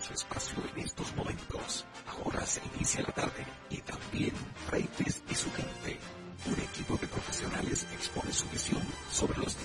su espacio en estos momentos. Ahora se inicia la tarde y también Reites y su gente. Un equipo de profesionales expone su visión sobre los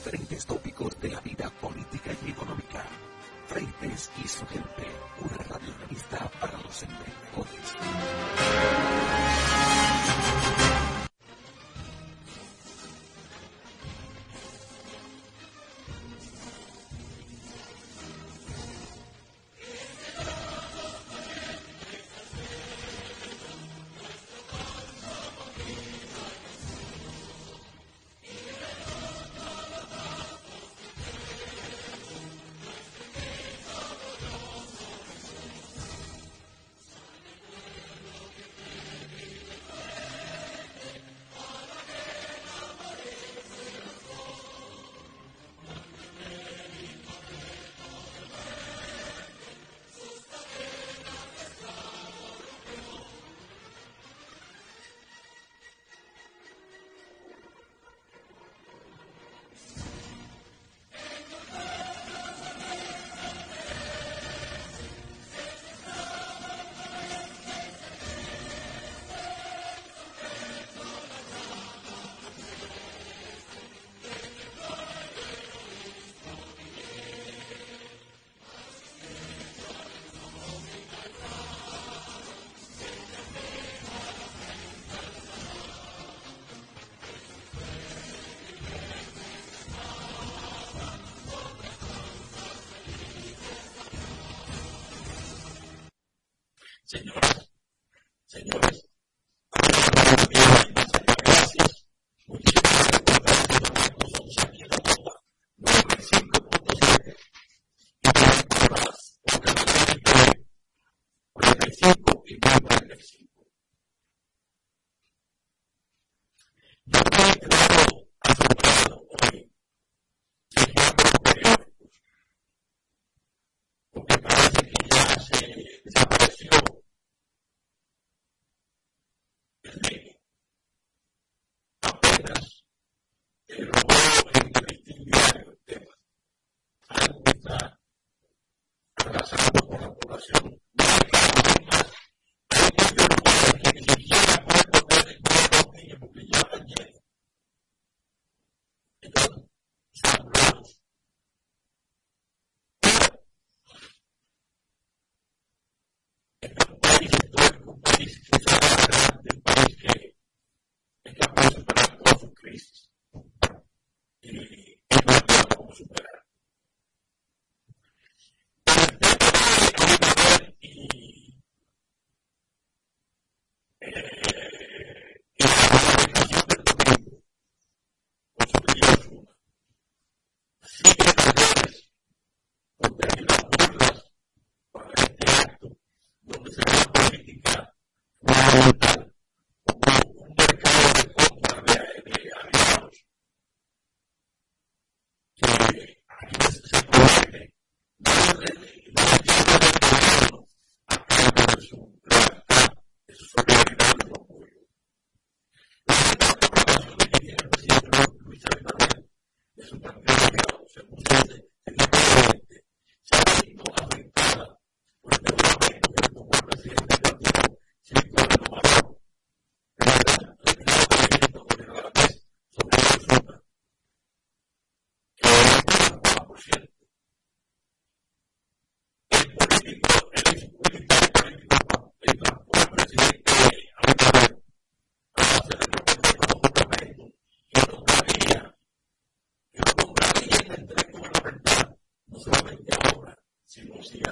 していた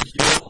Con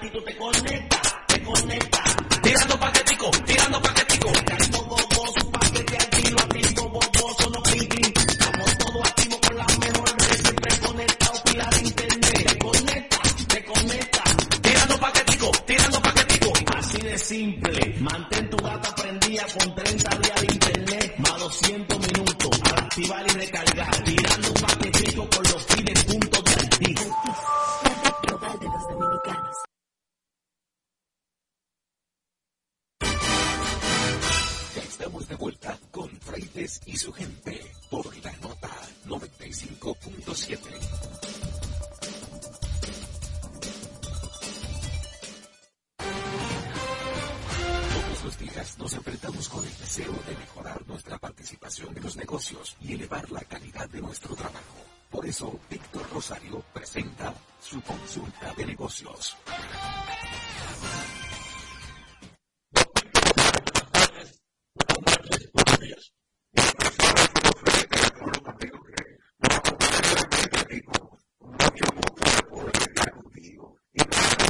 actitud te conecta, Amen.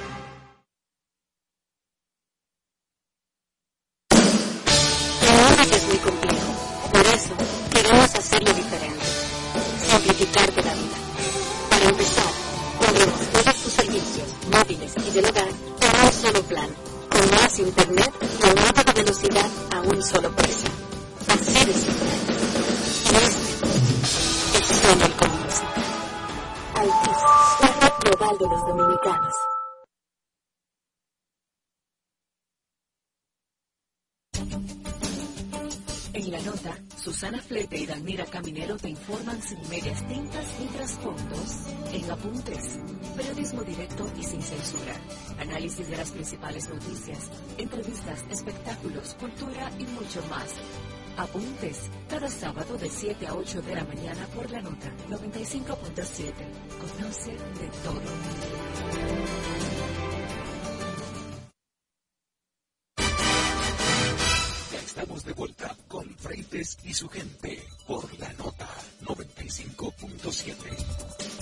Noticias, entrevistas, espectáculos, cultura y mucho más. Apuntes, cada sábado de 7 a 8 de la mañana por la nota 95.7. Conoce de todo. estamos de vuelta con Freites y su gente por la nota 95.7.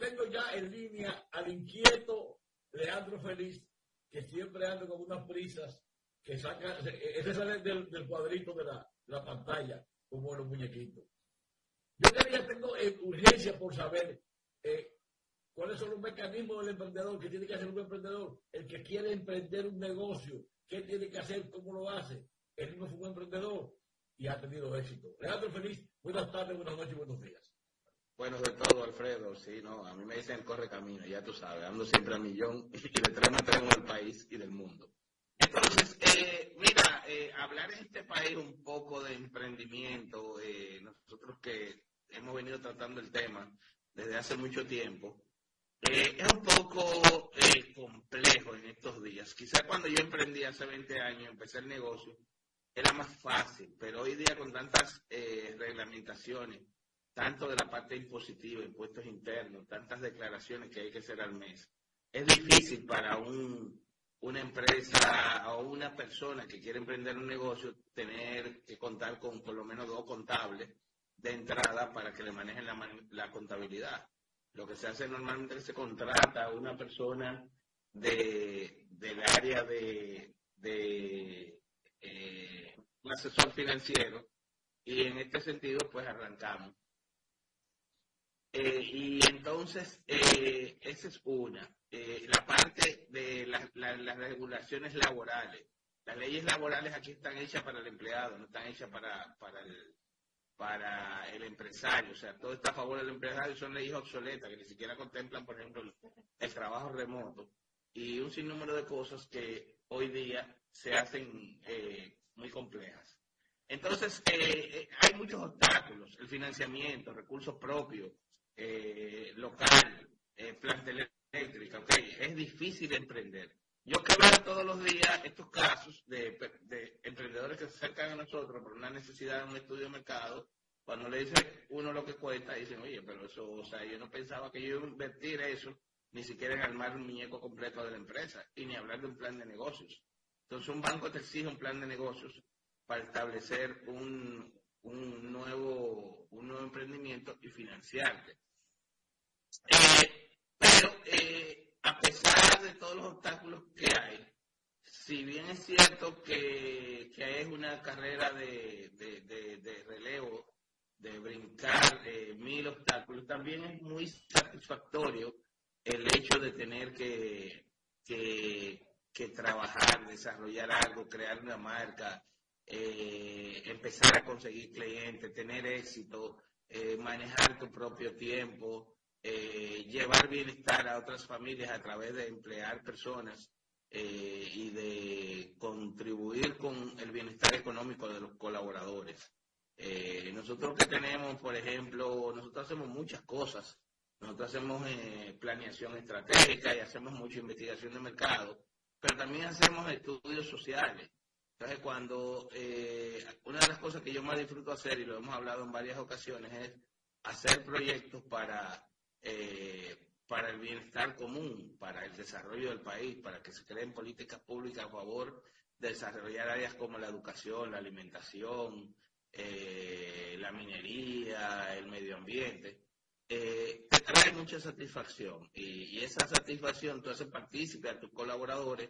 tengo ya en línea al inquieto Leandro Feliz, que siempre anda con unas prisas que saca, ese sale del, cuadrito de la, pantalla, como los muñequitos. Yo quería, tengo eh, urgencia por saber eh, ¿Cuáles son los mecanismos del emprendedor? ¿Qué tiene que hacer un emprendedor? El que quiere emprender un negocio, ¿qué tiene que hacer? ¿Cómo lo hace? Él mismo fue un emprendedor y ha tenido éxito. Leandro Feliz, buenas tardes, buenas noches buenos días. Bueno, de todo, Alfredo, sí, no, a mí me dicen corre camino, ya tú sabes, ando siempre a millón y de tres me traigo del país y del mundo. Entonces, eh, mira, eh, hablar en este país un poco de emprendimiento, eh, nosotros que hemos venido tratando el tema desde hace mucho tiempo, eh, es un poco eh, complejo en estos días. Quizá cuando yo emprendí hace 20 años, empecé el negocio, era más fácil, pero hoy día con tantas reglamentaciones, tanto de la parte impositiva, impuestos internos, tantas declaraciones que hay que hacer al mes, es difícil para un, una empresa o una persona que quiere emprender un negocio tener que contar con por lo menos dos contables de entrada para que le manejen la, contabilidad. Lo que se hace normalmente es que se contrata a una persona de, del área de, eh, asesor financiero y en este sentido pues arrancamos. Eh, y entonces, eh, esa es una. la parte de las regulaciones laborales. Las leyes laborales aquí están hechas para el empleado, no están hechas para, para, el, para el empresario. O sea, todo está a favor del empresario, son leyes obsoletas que ni siquiera contemplan, por ejemplo, el, trabajo remoto y un sinnúmero de cosas que hoy día se hacen eh, muy complejas. Entonces, eh, eh, hay muchos obstáculos, el financiamiento, recursos propios, local, planta eléctrica, okay, es difícil emprender. Yo que veo todos los días estos casos de, emprendedores que se acercan a nosotros por una necesidad de un estudio de mercado, cuando le dice uno lo que cuesta, dicen, oye, pero eso, o sea, yo no pensaba que yo iba a invertir eso, ni siquiera en armar un muñeco completo de la empresa, y ni hablar de un plan de negocios. Entonces, un banco te exige un plan de negocios para establecer un, un nuevo, un nuevo emprendimiento y financiarte. Eh, pero, eh, a pesar de todos los obstáculos que hay, si bien es cierto que, que es una carrera de, de, relevo, de brincar eh, mil obstáculos, también es muy satisfactorio el hecho de tener que, que, trabajar, desarrollar algo, crear una marca, eh, empezar a conseguir clientes, tener éxito, eh, manejar tu propio tiempo, eh, llevar bienestar a otras familias a través de emplear personas eh, y de contribuir con el bienestar económico de los colaboradores. Eh, nosotros que tenemos, por ejemplo, nosotros hacemos muchas cosas. Nosotros hacemos planeación estratégica y hacemos mucha investigación de mercado, pero también hacemos estudios sociales. Entonces, cuando una de las cosas que yo más disfruto hacer, y lo hemos hablado en varias ocasiones, es hacer proyectos para eh, para el bienestar común, para el desarrollo del país, para que se creen políticas públicas a favor de desarrollar áreas como la educación, la alimentación, eh, la minería, el medio ambiente, eh, te trae mucha satisfacción. Y, esa satisfacción tú haces partícipe a tus colaboradores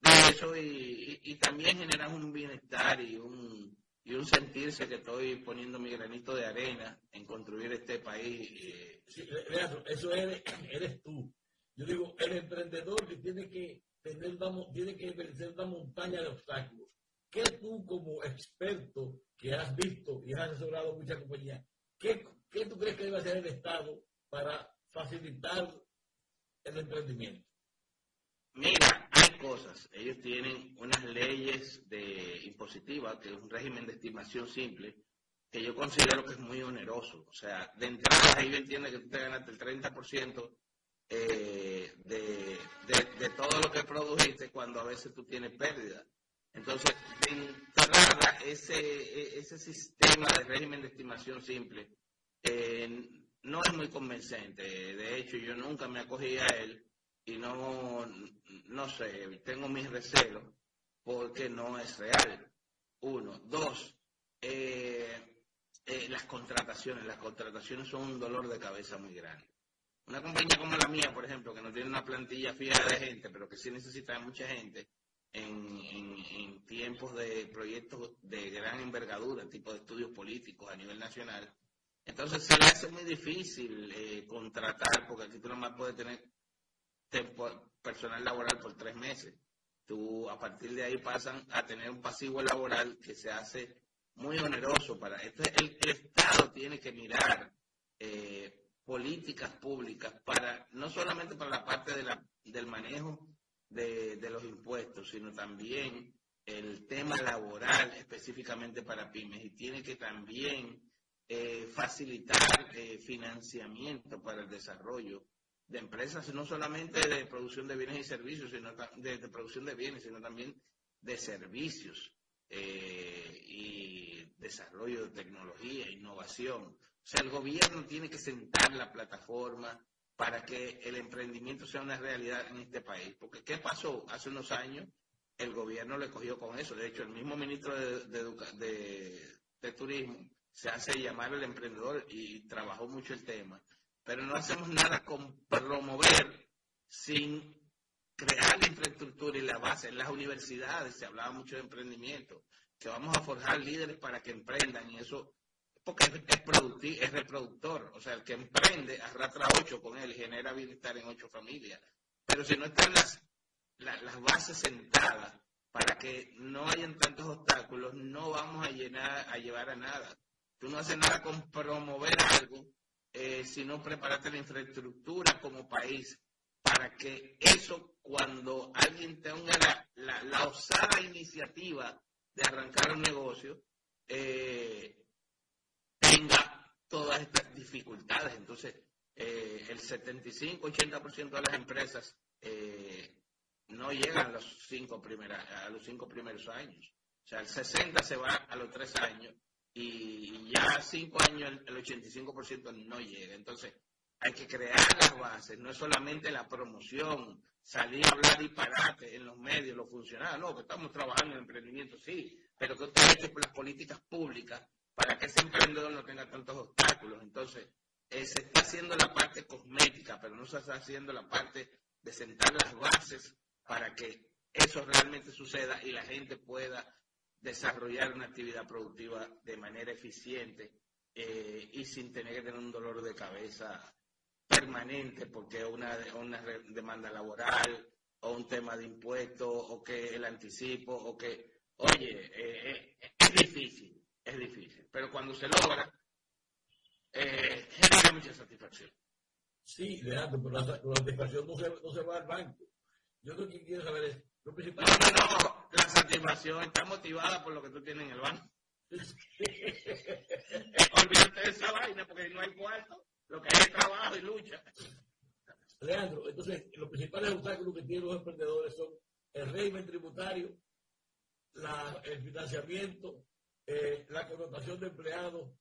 de eso y, y también generas un bienestar y un, y un sentirse que estoy poniendo mi granito de arena en construir este país. Eh. Sí, eso eres, eres, tú. Yo digo, el emprendedor que tiene que tener tiene que vencer una montaña de obstáculos. ¿Qué tú como experto que has visto y has asesorado muchas compañías, qué, qué tú crees que debe hacer el Estado para facilitar el emprendimiento? Mira, hay cosas. Ellos tienen unas leyes de impositivas, que es un régimen de estimación simple, que yo considero que es muy oneroso. O sea, de entrada ellos entienden que tú te ganaste el 30% eh, de, de, todo lo que produjiste cuando a veces tú tienes pérdida. Entonces, de entrada, ese, ese sistema de régimen de estimación simple eh, no es muy convincente. De hecho, yo nunca me acogí a él y no, no sé, tengo mis recelos porque no es real. Uno. Dos, eh, eh, las contrataciones. Las contrataciones son un dolor de cabeza muy grande. Una compañía como la mía, por ejemplo, que no tiene una plantilla fija de gente, pero que sí necesita mucha gente en, en tiempos de proyectos de gran envergadura, tipo de estudios políticos a nivel nacional, entonces se le hace muy difícil eh, contratar, porque aquí tú nomás puedes tener personal laboral por tres meses. Tú a partir de ahí pasan a tener un pasivo laboral que se hace muy oneroso para esto. El, el Estado tiene que mirar eh, políticas públicas para no solamente para la parte de la, del manejo de, de los impuestos, sino también el tema laboral específicamente para pymes y tiene que también eh, facilitar eh, financiamiento para el desarrollo de empresas, no solamente de producción de bienes y servicios, sino de, producción de bienes, sino también de servicios eh, y desarrollo de tecnología, innovación. O sea, el gobierno tiene que sentar la plataforma para que el emprendimiento sea una realidad en este país. Porque ¿qué pasó hace unos años? El gobierno le cogió con eso. De hecho, el mismo ministro de, de, de Turismo se hace llamar el emprendedor y trabajó mucho el tema, pero no hacemos nada con promover sin crear la infraestructura y la base. En las universidades se hablaba mucho de emprendimiento, que vamos a forjar líderes para que emprendan y eso, porque es, es reproductor. O sea, el que emprende arrastra ocho con él y genera bienestar en ocho familias. Pero si no están las, las bases sentadas para que no hayan tantos obstáculos, no vamos a, llenar, a llevar a nada. Tú no haces nada con promover algo, eh, sino prepararte la infraestructura como país para que eso, cuando alguien tenga la, la, osada iniciativa de arrancar un negocio, eh, tenga todas estas dificultades. Entonces, eh, el 75-80% de las empresas no llegan a los, cinco a los cinco primeros años. O sea, el 60 se va a los tres años y ya cinco años el, 85% no llega. Entonces, hay que crear las bases, no es solamente la promoción, salir a hablar disparate en los medios, los funcionarios, no, que estamos trabajando en emprendimiento, sí, pero que usted ha hecho por las políticas públicas para que ese emprendedor no tenga tantos obstáculos. Entonces, eh, se está haciendo la parte cosmética, pero no se está haciendo la parte de sentar las bases para que eso realmente suceda y la gente pueda desarrollar una actividad productiva de manera eficiente eh, y sin tener que tener un dolor de cabeza permanente porque una, una demanda laboral o un tema de impuestos o que el anticipo o que, oye, eh, eh, es difícil, es difícil, pero cuando se logra, genera mucha satisfacción. Sí, Leandro, pero la, satisfacción no se, no se va al banco. Yo lo que quiero saber es, no, no, no, satisfacción está motivada por lo que tú tienes en el banco. Olvídate de esa vaina porque no hay cuarto, lo que hay es trabajo y lucha. Leandro, entonces los principales obstáculos que tienen los emprendedores son el régimen tributario, la, el financiamiento, eh, la connotación de empleados,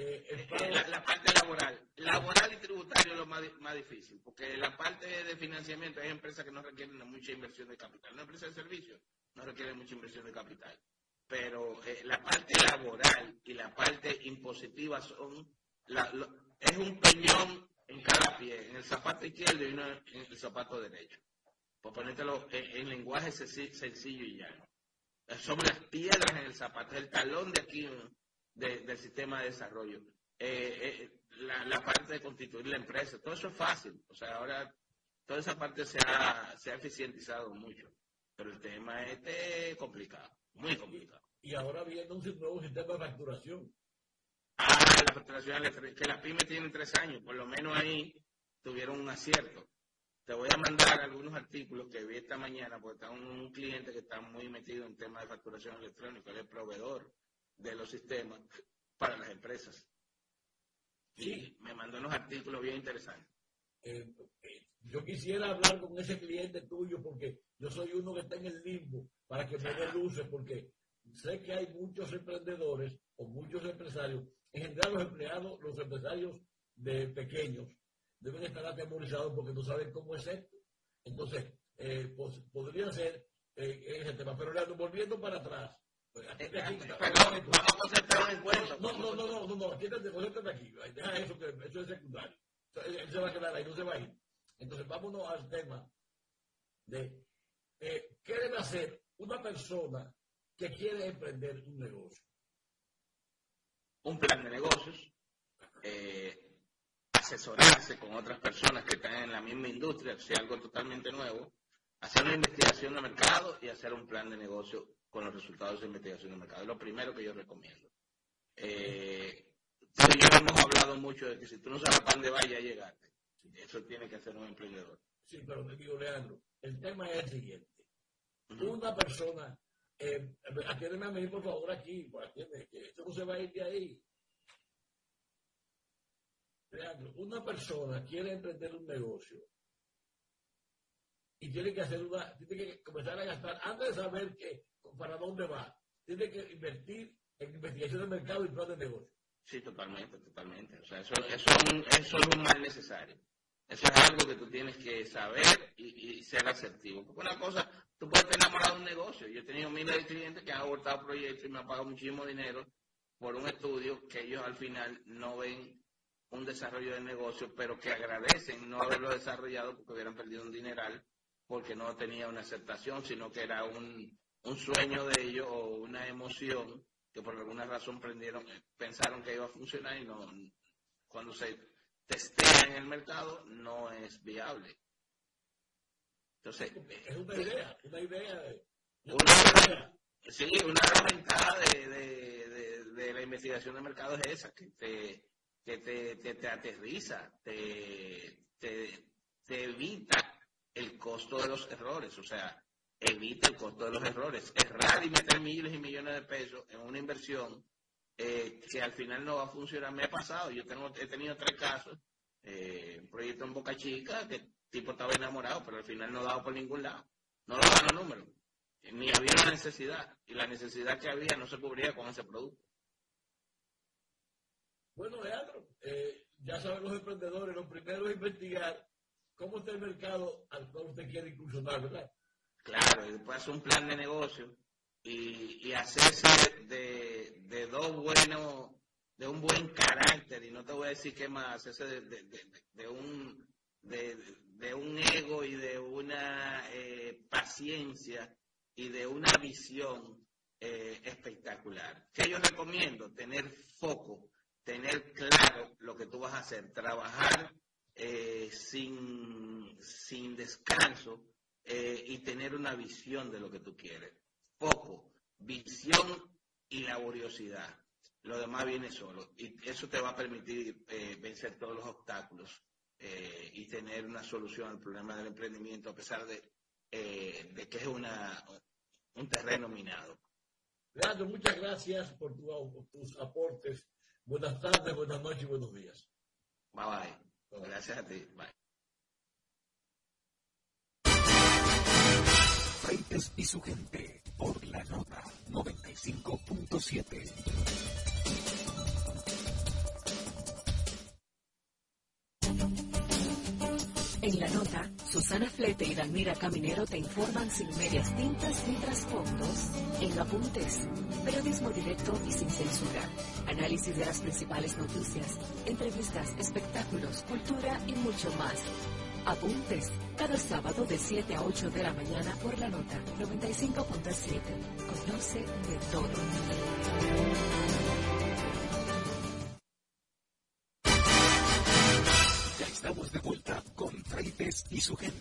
eh, eh, la, parte laboral. Laboral y tributario es lo más, más, difícil, porque la parte de financiamiento hay empresas que no requieren mucha inversión de capital. Una empresa de servicios no requiere mucha inversión de capital. Pero eh, la parte laboral y la parte impositiva son es un peñón en cada pie, en el zapato izquierdo y uno en el zapato derecho. Por ponértelo en, lenguaje sencillo y llano. Son las piedras en el zapato, el talón de aquí del sistema de desarrollo. Eh, eh, la, parte de constituir la empresa, todo eso es fácil. O sea, ahora toda esa parte se ha, se ha eficientizado mucho. Pero el tema este es complicado, muy complicado. Y ahora viene un nuevo sistema de facturación. Ah, la facturación, que las pymes tienen tres años, por lo menos ahí tuvieron un acierto. te voy a mandar algunos artículos que vi esta mañana, porque está un, cliente que está muy metido en temas de facturación electrónica, él es proveedor de los sistemas para las empresas. Y me mandó unos artículos bien interesantes. Eh, eh, yo quisiera hablar con ese cliente tuyo porque yo soy uno que está en el limbo para que me dé luces porque sé que hay muchos emprendedores o muchos empresarios, en general los empleados, los empresarios de pequeños, deben estar atemorizados porque no saben cómo es esto. Entonces, eh, pues, podría ser eh, ese tema. Pero volviendo para atrás. Vamos a en cuenta. No, no, no, no, no, no, aquí, aquí. Deja eso, que eso es secundario. Él se va a quedar ahí, no se va a ir. Entonces, vámonos al tema de eh, qué debe hacer una persona que quiere emprender un negocio. Un plan de negocios, eh, asesorarse con otras personas que están en la misma industria, si algo totalmente nuevo, hacer una investigación de mercado y hacer un plan de negocio con los resultados de investigación de mercado. Es lo primero que yo recomiendo. Eh, hemos hablado mucho de que si tú no sabes para dónde vaya a llegarte, eso tiene que hacer un emprendedor. Sí, pero te digo, Leandro, el tema es el siguiente. Una persona, eh, atiéndeme a mí, por favor, aquí, pues, que esto no se va a ir de ahí. Leandro, una persona quiere emprender un negocio y tiene que hacer una, tiene que comenzar a gastar, antes de saber que, para dónde va, tiene que invertir en investigación de mercado y plan de negocio. Sí, totalmente, totalmente. O sea, eso, eso, es un mal necesario. Eso es algo que tú tienes que saber y, ser asertivo. Porque una cosa, tú puedes estar enamorado de un negocio. Yo he tenido miles de clientes que han abortado proyectos y me han pagado muchísimo dinero por un estudio que ellos al final no ven un desarrollo de negocio, pero que agradecen no haberlo desarrollado porque hubieran perdido un dineral, porque no tenía una aceptación, sino que era un, un sueño de ellos o una emoción que por alguna razón prendieron, pensaron que iba a funcionar y no, cuando se testea en el mercado no es viable. Entonces, es una idea, una idea. Una, sí, una ventaja de, de, de, la investigación de mercado es esa, que te, que te, te, te aterriza, te, te, te evita el costo de los errores. O sea, evita el costo de los errores. Errar y meter miles y millones de pesos en una inversión eh, que al final no va a funcionar. Me ha pasado, yo tengo, he tenido tres casos, eh, un proyecto en Boca Chica, que el tipo estaba enamorado, pero al final no daba por ningún lado. No daban los números. Ni había una necesidad. Y la necesidad que había no se cubría con ese producto. Bueno, Leandro, eh, ya saben los emprendedores, lo primero es investigar cómo está el mercado al cual usted quiere incursionar, ¿verdad? Claro, y después hacer un plan de negocio y, hacerse de, dos buenos, de un buen carácter, y no te voy a decir qué más, hacerse de, de un, de, un ego y de una eh, paciencia y de una visión eh, espectacular. ¿Qué yo recomiendo? Tener foco, tener claro lo que tú vas a hacer, trabajar eh, sin, sin descanso eh, y tener una visión de lo que tú quieres. Poco, visión y laboriosidad. Lo demás viene solo. Y eso te va a permitir eh, vencer todos los obstáculos eh, y tener una solución al problema del emprendimiento, a pesar de, de que es una, un terreno minado. Leandro, muchas gracias por, tus aportes. Buenas tardes, buenas noches y buenos días. Bye bye. Gracias a ti. Bye. Freites y su gente por la nota 95.7. En la nota, Susana Flete y Dalmira Caminero te informan sin medias tintas ni trasfondos, en apuntes, periodismo directo y sin censura, análisis de las principales noticias, entrevistas, espectáculos, cultura y mucho más Apuntes, cada sábado de 7 a 8 de la mañana por la nota 95.7. Conoce de todo. Ya estamos de vuelta con Freites y su gente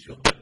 mesure de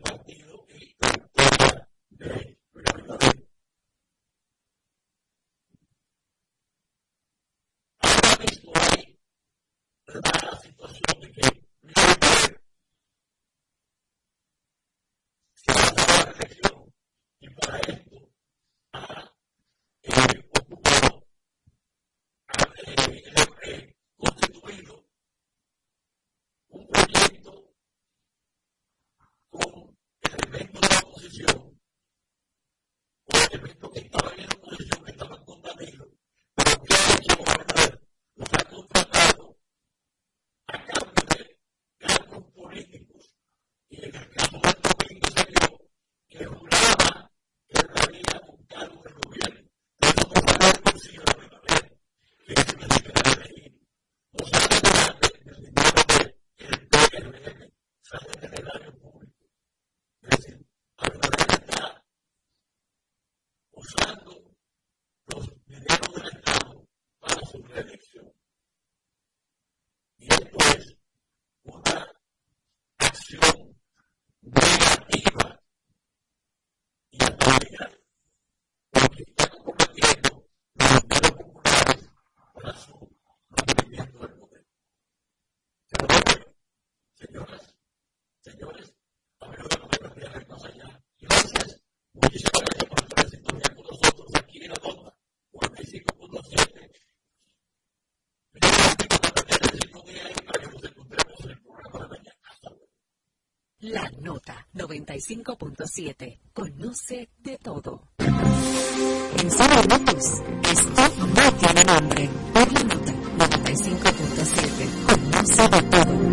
95.7. Conoce de todo. En solo minutos, esto no tiene nombre. Por la nota 95.7. Conoce de todo.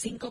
25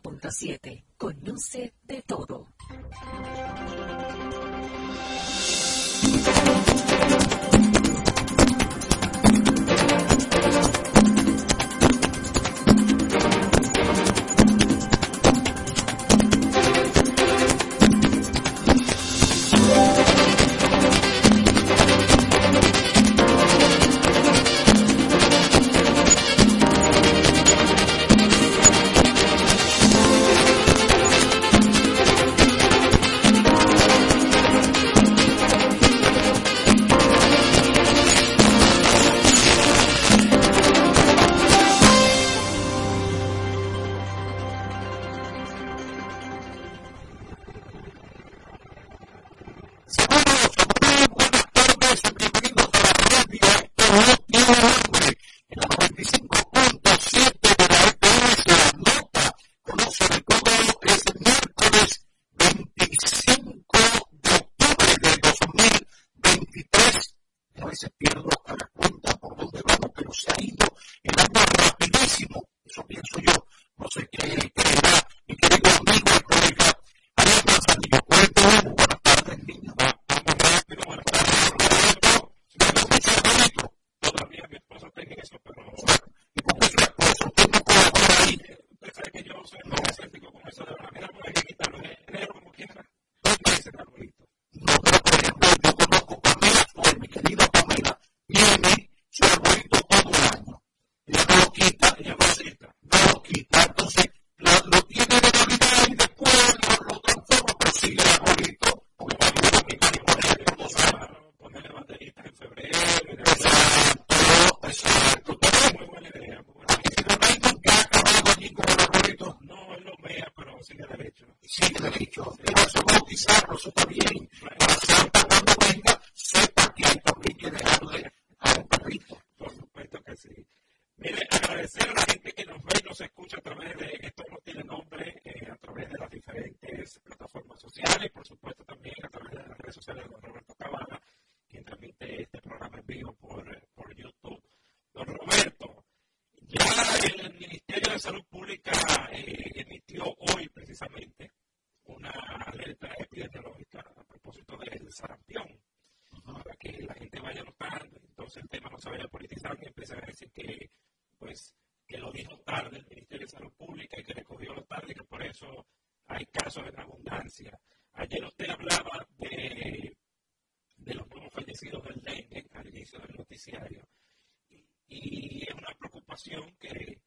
que,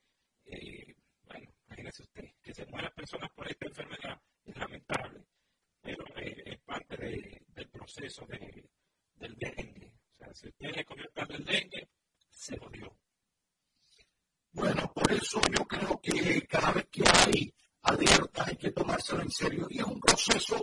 eh, bueno, imagínese usted, que se mueran personas por esta enfermedad es lamentable, pero eh, es parte del proceso del dengue. O sea, si usted le comió el dengue, se lo dio. Bueno, por eso yo creo que cada vez que hay alertas hay que tomárselo en serio y es un proceso